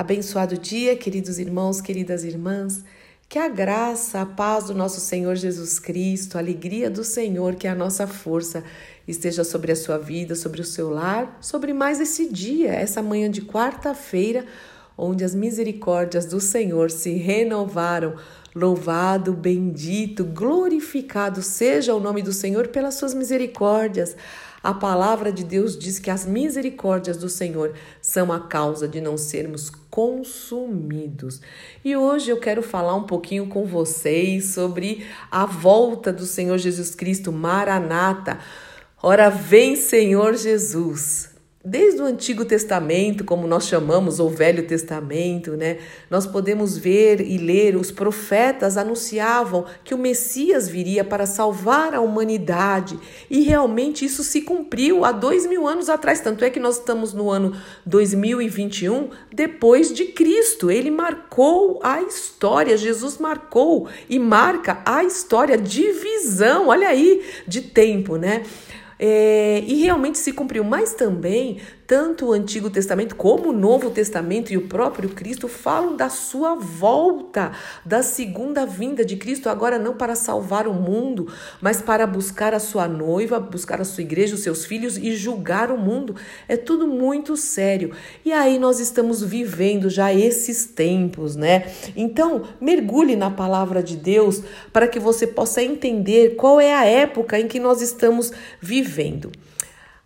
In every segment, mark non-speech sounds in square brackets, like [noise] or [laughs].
Abençoado dia, queridos irmãos, queridas irmãs. Que a graça, a paz do nosso Senhor Jesus Cristo, a alegria do Senhor, que é a nossa força, esteja sobre a sua vida, sobre o seu lar, sobre mais esse dia, essa manhã de quarta-feira, onde as misericórdias do Senhor se renovaram. Louvado, bendito, glorificado seja o nome do Senhor pelas suas misericórdias. A palavra de Deus diz que as misericórdias do Senhor são a causa de não sermos consumidos. E hoje eu quero falar um pouquinho com vocês sobre a volta do Senhor Jesus Cristo, Maranata. Ora, vem Senhor Jesus. Desde o Antigo Testamento, como nós chamamos, ou Velho Testamento, né, nós podemos ver e ler os profetas anunciavam que o Messias viria para salvar a humanidade e realmente isso se cumpriu há dois mil anos atrás. Tanto é que nós estamos no ano 2021 depois de Cristo. Ele marcou a história, Jesus marcou e marca a história, divisão, olha aí, de tempo, né? É, e realmente se cumpriu, mas também tanto o Antigo Testamento como o Novo Testamento e o próprio Cristo falam da sua volta, da segunda vinda de Cristo, agora não para salvar o mundo, mas para buscar a sua noiva, buscar a sua igreja, os seus filhos e julgar o mundo. É tudo muito sério. E aí nós estamos vivendo já esses tempos, né? Então, mergulhe na palavra de Deus para que você possa entender qual é a época em que nós estamos vivendo.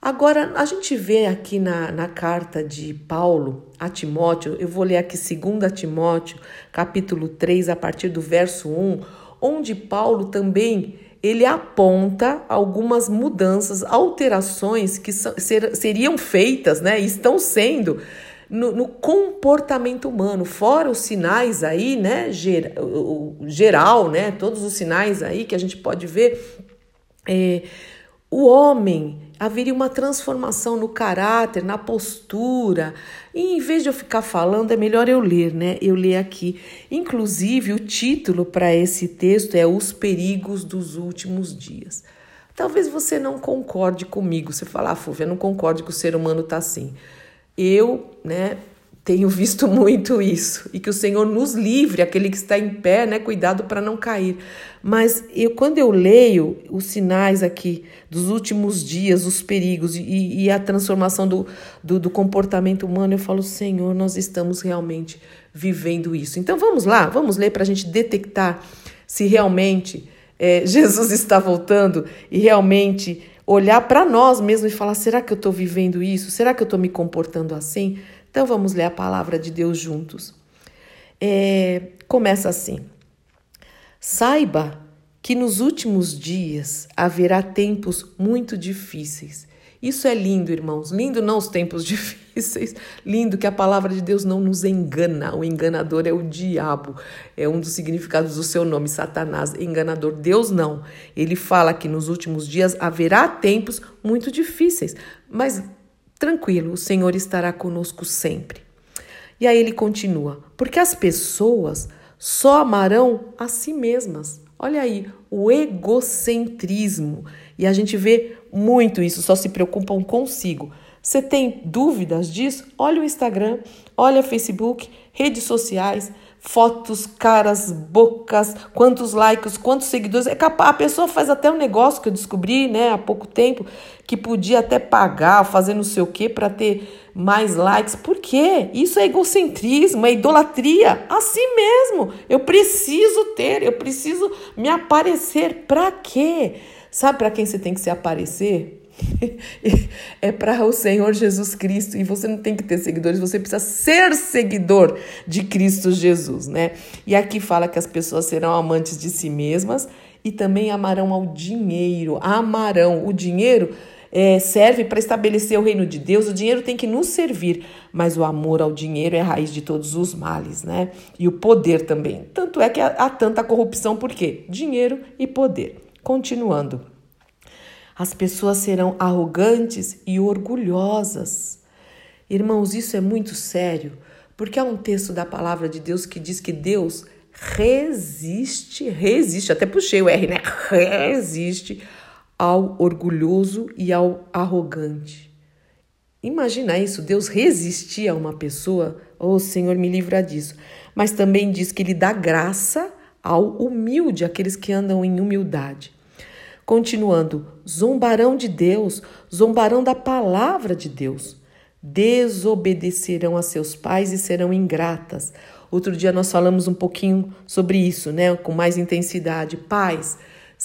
Agora, a gente vê aqui na, na carta de Paulo a Timóteo, eu vou ler aqui 2 Timóteo, capítulo 3, a partir do verso 1, onde Paulo também ele aponta algumas mudanças, alterações que ser, seriam feitas, né, estão sendo no, no, comportamento humano, fora os sinais aí, né, ger, geral, né, todos os sinais aí que a gente pode ver, é, o homem haveria uma transformação no caráter, na postura. E em vez de eu ficar falando, é melhor eu ler, né? Eu ler aqui. Inclusive, o título para esse texto é Os Perigos dos Últimos Dias. Talvez você não concorde comigo. Você fala, ah, Fúvia, eu não concordo que o ser humano está assim. Eu, né, tenho visto muito isso e que o Senhor nos livre, aquele que está em pé, né? Cuidado para não cair. Mas eu, quando eu leio os sinais aqui dos últimos dias, os perigos e, e a transformação do, do, do comportamento humano, eu falo, Senhor, nós estamos realmente vivendo isso. Então vamos lá, vamos ler para a gente detectar se realmente é, [laughs] Jesus está voltando e realmente olhar para nós mesmos e falar: será que eu estou vivendo isso? Será que eu estou me comportando assim? Então vamos ler a palavra de Deus juntos. É, começa assim: Saiba que nos últimos dias haverá tempos muito difíceis. Isso é lindo, irmãos. Lindo não os tempos [laughs] difíceis. Lindo que a palavra de Deus não nos engana. O enganador é o diabo. É um dos significados do seu nome, Satanás. Enganador. Deus não. Ele fala que nos últimos dias haverá tempos muito difíceis. Mas Tranquilo, o Senhor estará conosco sempre. E aí ele continua: porque as pessoas só amarão a si mesmas. Olha aí, o egocentrismo. E a gente vê muito isso, só se preocupam consigo. Você tem dúvidas disso? Olha o Instagram, olha o Facebook, redes sociais fotos, caras, bocas, quantos likes, quantos seguidores. É capaz, a pessoa faz até um negócio que eu descobri, né, há pouco tempo, que podia até pagar, fazer não sei o quê para ter mais likes. Por quê? Isso é egocentrismo, é idolatria. Assim mesmo. Eu preciso ter, eu preciso me aparecer. Para quê? Sabe para quem você tem que se aparecer? [laughs] é para o Senhor Jesus Cristo e você não tem que ter seguidores, você precisa ser seguidor de Cristo Jesus, né? E aqui fala que as pessoas serão amantes de si mesmas e também amarão ao dinheiro, amarão o dinheiro. É, serve para estabelecer o reino de Deus, o dinheiro tem que nos servir, mas o amor ao dinheiro é a raiz de todos os males, né? E o poder também. Tanto é que há, há tanta corrupção, por quê? Dinheiro e poder. Continuando. As pessoas serão arrogantes e orgulhosas. Irmãos, isso é muito sério, porque há um texto da palavra de Deus que diz que Deus resiste, resiste, até puxei o R, né? Resiste ao orgulhoso e ao arrogante. Imagina isso, Deus resistir a uma pessoa Oh, Senhor, me livra disso. Mas também diz que ele dá graça ao humilde, aqueles que andam em humildade. Continuando, zombarão de Deus, zombarão da palavra de Deus, desobedecerão a seus pais e serão ingratas. Outro dia nós falamos um pouquinho sobre isso, né, com mais intensidade. Pais,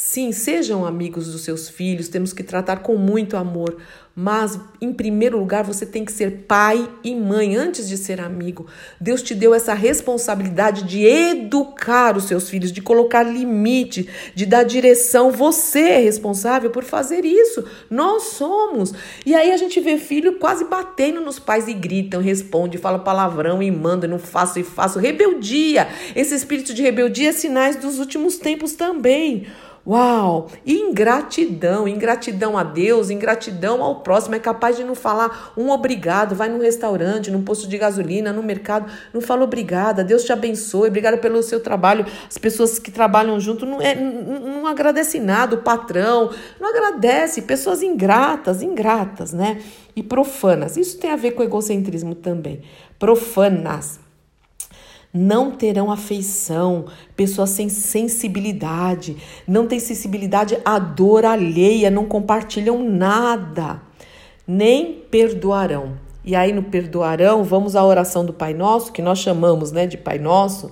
sim, sejam amigos dos seus filhos, temos que tratar com muito amor, mas, em primeiro lugar, você tem que ser pai e mãe antes de ser amigo. Deus te deu essa responsabilidade de educar os seus filhos, de colocar limite, de dar direção. Você é responsável por fazer isso. Nós somos. E aí a gente vê filho quase batendo nos pais e gritam, responde, fala palavrão e manda, não faço e faço. Rebeldia. Esse espírito de rebeldia é sinais dos últimos tempos também. Uau! Ingratidão, ingratidão a Deus, ingratidão ao próximo. É capaz de não falar um obrigado, vai num restaurante, num posto de gasolina, no mercado, não fala obrigada, Deus te abençoe, obrigada pelo seu trabalho. As pessoas que trabalham junto não, é, não, não agradecem nada, o patrão não agradece. Pessoas ingratas, ingratas, né? E profanas. Isso tem a ver com egocentrismo também. Profanas não terão afeição, pessoas sem sensibilidade, não têm sensibilidade à dor alheia, não compartilham nada, nem perdoarão. E aí no perdoarão, vamos à oração do Pai Nosso, que nós chamamos né, de Pai Nosso.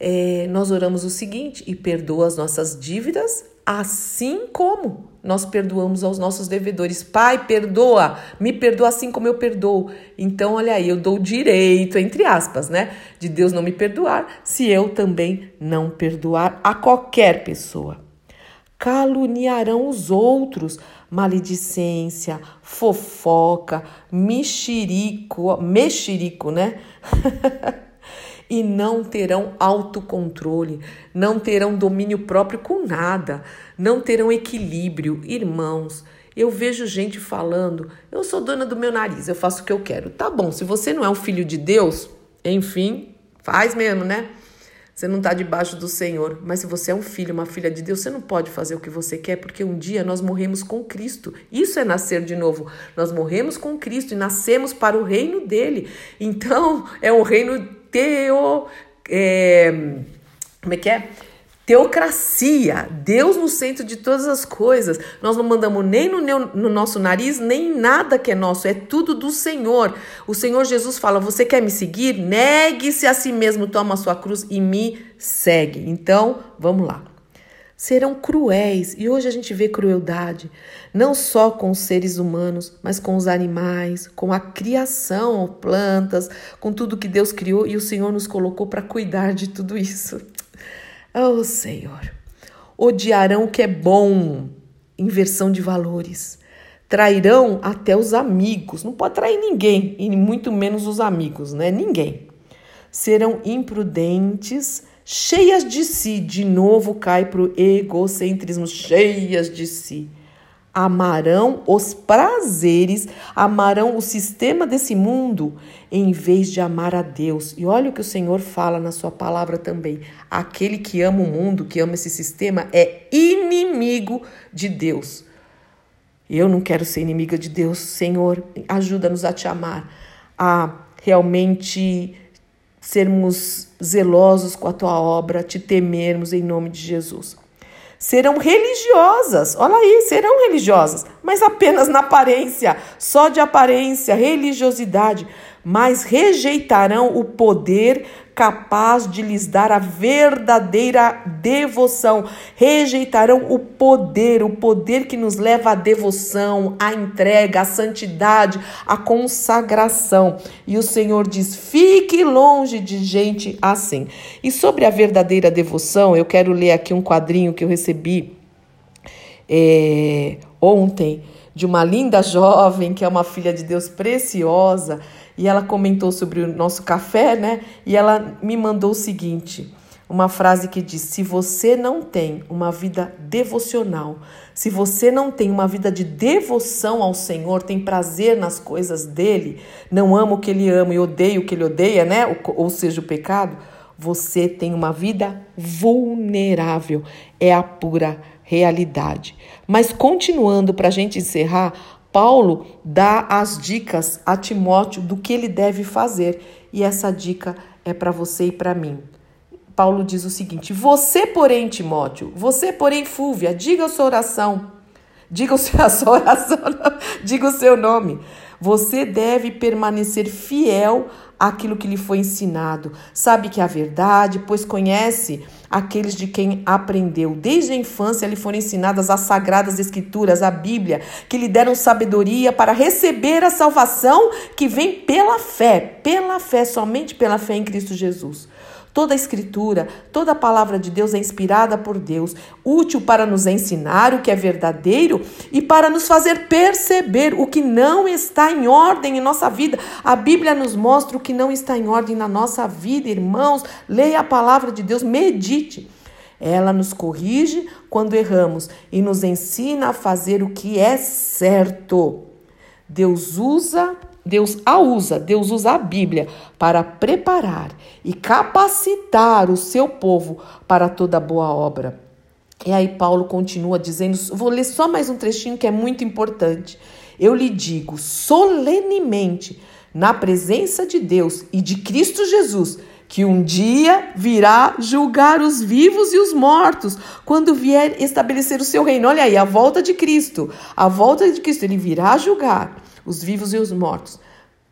É, nós oramos o seguinte: e perdoa as nossas dívidas, assim como nós perdoamos aos nossos devedores. Pai, perdoa, me perdoa assim como eu perdoo. Então, olha aí, eu dou direito, entre aspas, né, de Deus não me perdoar, se eu também não perdoar a qualquer pessoa. Caluniarão os outros, maledicência, fofoca, mexerico, mexerico, né? [laughs] e não terão autocontrole, não terão domínio próprio com nada, não terão equilíbrio. Irmãos, eu vejo gente falando: eu sou dona do meu nariz, eu faço o que eu quero. Tá bom, se você não é um filho de Deus, enfim, faz mesmo, né? Você não está debaixo do Senhor, mas se você é um filho, uma filha de Deus, você não pode fazer o que você quer, porque um dia nós morremos com Cristo. Isso é nascer de novo. Nós morremos com Cristo e nascemos para o reino dele. Então, é um reino teo. É, como é que é? Teocracia, Deus no centro de todas as coisas. Nós não mandamos nem no, no, nosso nariz, nem nada que é nosso, é tudo do Senhor. O Senhor Jesus fala: Você quer me seguir? Negue-se a si mesmo, toma a sua cruz e me segue. Então, vamos lá serão cruéis. E hoje a gente vê crueldade, não só com os seres humanos, mas com os animais, com a criação, plantas, com tudo que Deus criou e o Senhor nos colocou para cuidar de tudo isso. [laughs] Oh, Senhor. Odiarão o que é bom, inversão de valores. Trairão até os amigos. Não pode trair ninguém, e muito menos os amigos, né? Ninguém. Serão imprudentes, cheias de si, de novo cai para o egocentrismo, cheias de si. Amarão os prazeres, amarão o sistema desse mundo, em vez de amar a Deus. E olha o que o Senhor fala na sua palavra também. Aquele que ama o mundo, que ama esse sistema, é inimigo de Deus. Eu não quero ser inimiga de Deus, Senhor. Ajuda-nos a te amar, a realmente sermos zelosos com a tua obra, te temermos em nome de Jesus. Serão religiosas, olha aí, serão religiosas, mas apenas na aparência, só de aparência, religiosidade, mas rejeitarão o poder capaz de lhes dar a verdadeira devoção. Rejeitarão o poder, o poder que nos leva à devoção, à entrega, à santidade, à consagração. E o Senhor diz: fique longe de gente assim. E sobre a verdadeira devoção, eu quero ler aqui um quadrinho que eu recebi é, ontem de uma linda jovem que é uma filha de Deus preciosa e ela comentou sobre o nosso café, né? E ela me mandou o seguinte: uma frase que diz: Se você não tem uma vida devocional, se você não tem uma vida de devoção ao Senhor, tem prazer nas coisas dele, não ama o que ele ama e odeia o que ele odeia, né? Ou seja, o pecado, você tem uma vida vulnerável. É a pura realidade. Mas continuando, para a gente encerrar, Paulo dá as dicas a Timóteo do que ele deve fazer, e essa dica é para você e para mim. Paulo diz o seguinte: Você, porém, Timóteo, você, porém, Fúvia, diga a sua oração, diga a sua oração, diga o seu nome. Você deve permanecer fiel àquilo que lhe foi ensinado. Sabe que é a verdade, pois conhece aqueles de quem aprendeu. Desde a infância lhe foram ensinadas as sagradas escrituras, a Bíblia, que lhe deram sabedoria para receber a salvação que vem pela fé, pela fé, somente pela fé em Cristo Jesus. Toda a escritura, toda a palavra de Deus é inspirada por Deus, útil para nos ensinar o que é verdadeiro e para nos fazer perceber o que não está em ordem em nossa vida. A Bíblia nos mostra o que não está em ordem na nossa vida, irmãos. Leia a palavra de Deus, medite. Ela nos corrige quando erramos e nos ensina a fazer o que é certo. Deus usa Deus a usa, Deus usa a Bíblia para preparar e capacitar o seu povo para toda boa obra. E aí Paulo continua dizendo, vou ler só mais um trechinho que é muito importante. Eu lhe digo solenemente, na presença de Deus e de Cristo Jesus, que um dia virá julgar os vivos e os mortos, quando vier estabelecer o seu reino. Olha aí, a volta de Cristo. A volta de Cristo, ele virá julgar os vivos e os mortos.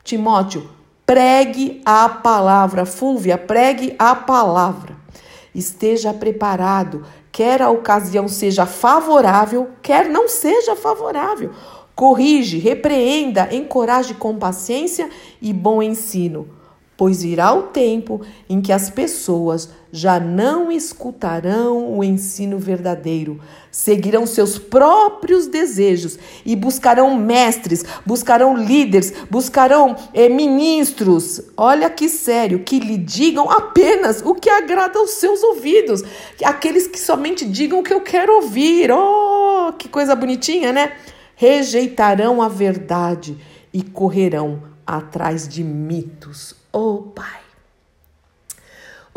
Timóteo, pregue a palavra. Fúvia, pregue a palavra. Esteja preparado, quer a ocasião seja favorável, quer não seja favorável. Corrige, repreenda, encoraje com paciência e bom ensino pois virá o tempo em que as pessoas já não escutarão o ensino verdadeiro, seguirão seus próprios desejos e buscarão mestres, buscarão líderes, buscarão eh, ministros. Olha que sério, que lhe digam apenas o que agrada aos seus ouvidos, aqueles que somente digam o que eu quero ouvir. Oh, que coisa bonitinha, né? Rejeitarão a verdade e correrão atrás de mitos. Oh, Pai,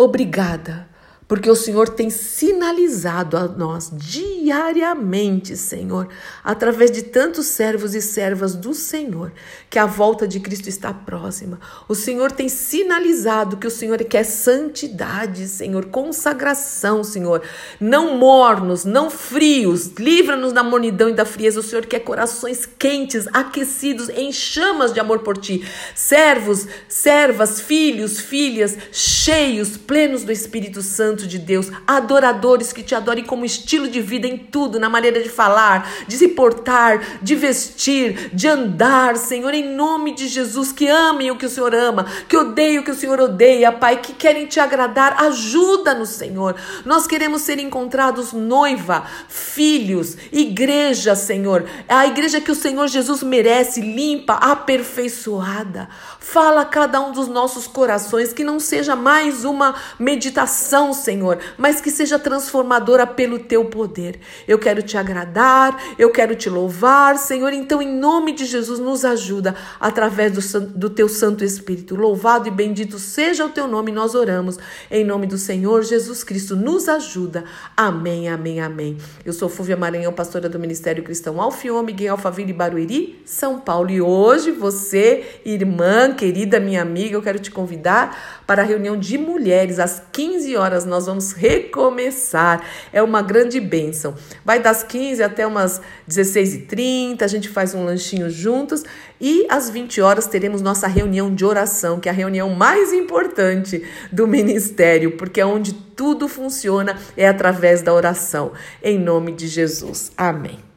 obrigada porque o Senhor tem sinalizado a nós diariamente, Senhor, através de tantos servos e servas do Senhor, que a volta de Cristo está próxima. O Senhor tem sinalizado que o Senhor quer santidade, Senhor, consagração, Senhor, não mornos, não frios, livra-nos da mornidão e da frieza. O Senhor quer corações quentes, aquecidos, em chamas de amor por ti. Servos, servas, filhos, filhas, cheios, plenos do Espírito Santo De Deus, adoradores que te adorem como estilo de vida em tudo, na maneira de falar, de se portar, de vestir, de andar, Senhor, em nome de Jesus, que amem o que o Senhor ama, que odeiem o que o Senhor odeia, Pai, que querem te agradar, ajuda-nos, Senhor. Nós queremos ser encontrados noiva, filhos, igreja, Senhor, a igreja que o Senhor Jesus merece, limpa, aperfeiçoada. Fala a cada um dos nossos corações que não seja mais uma meditação, Senhor, mas que seja transformadora pelo teu poder. Eu quero te agradar, eu quero te louvar, Senhor. Então, em nome de Jesus, nos ajuda através do, do teu Santo Espírito. Louvado e bendito seja o teu nome, nós oramos. Em nome do Senhor Jesus Cristo, nos ajuda. Amém, amém, amém. Eu sou Fúvia Maranhão, pastora do Ministério Cristão Alfiome, em Alphaville, Barueri, São Paulo. E hoje você, irmã, querida, minha amiga, eu quero te convidar para a reunião de mulheres às 15 horas. Nós vamos recomeçar. É uma grande bênção. Vai das 15 até umas 16h30, a gente faz um lanchinho juntos e às 20 horas teremos nossa reunião de oração, que é a reunião mais importante do ministério, porque é onde tudo funciona é através da oração. Em nome de Jesus. Amém.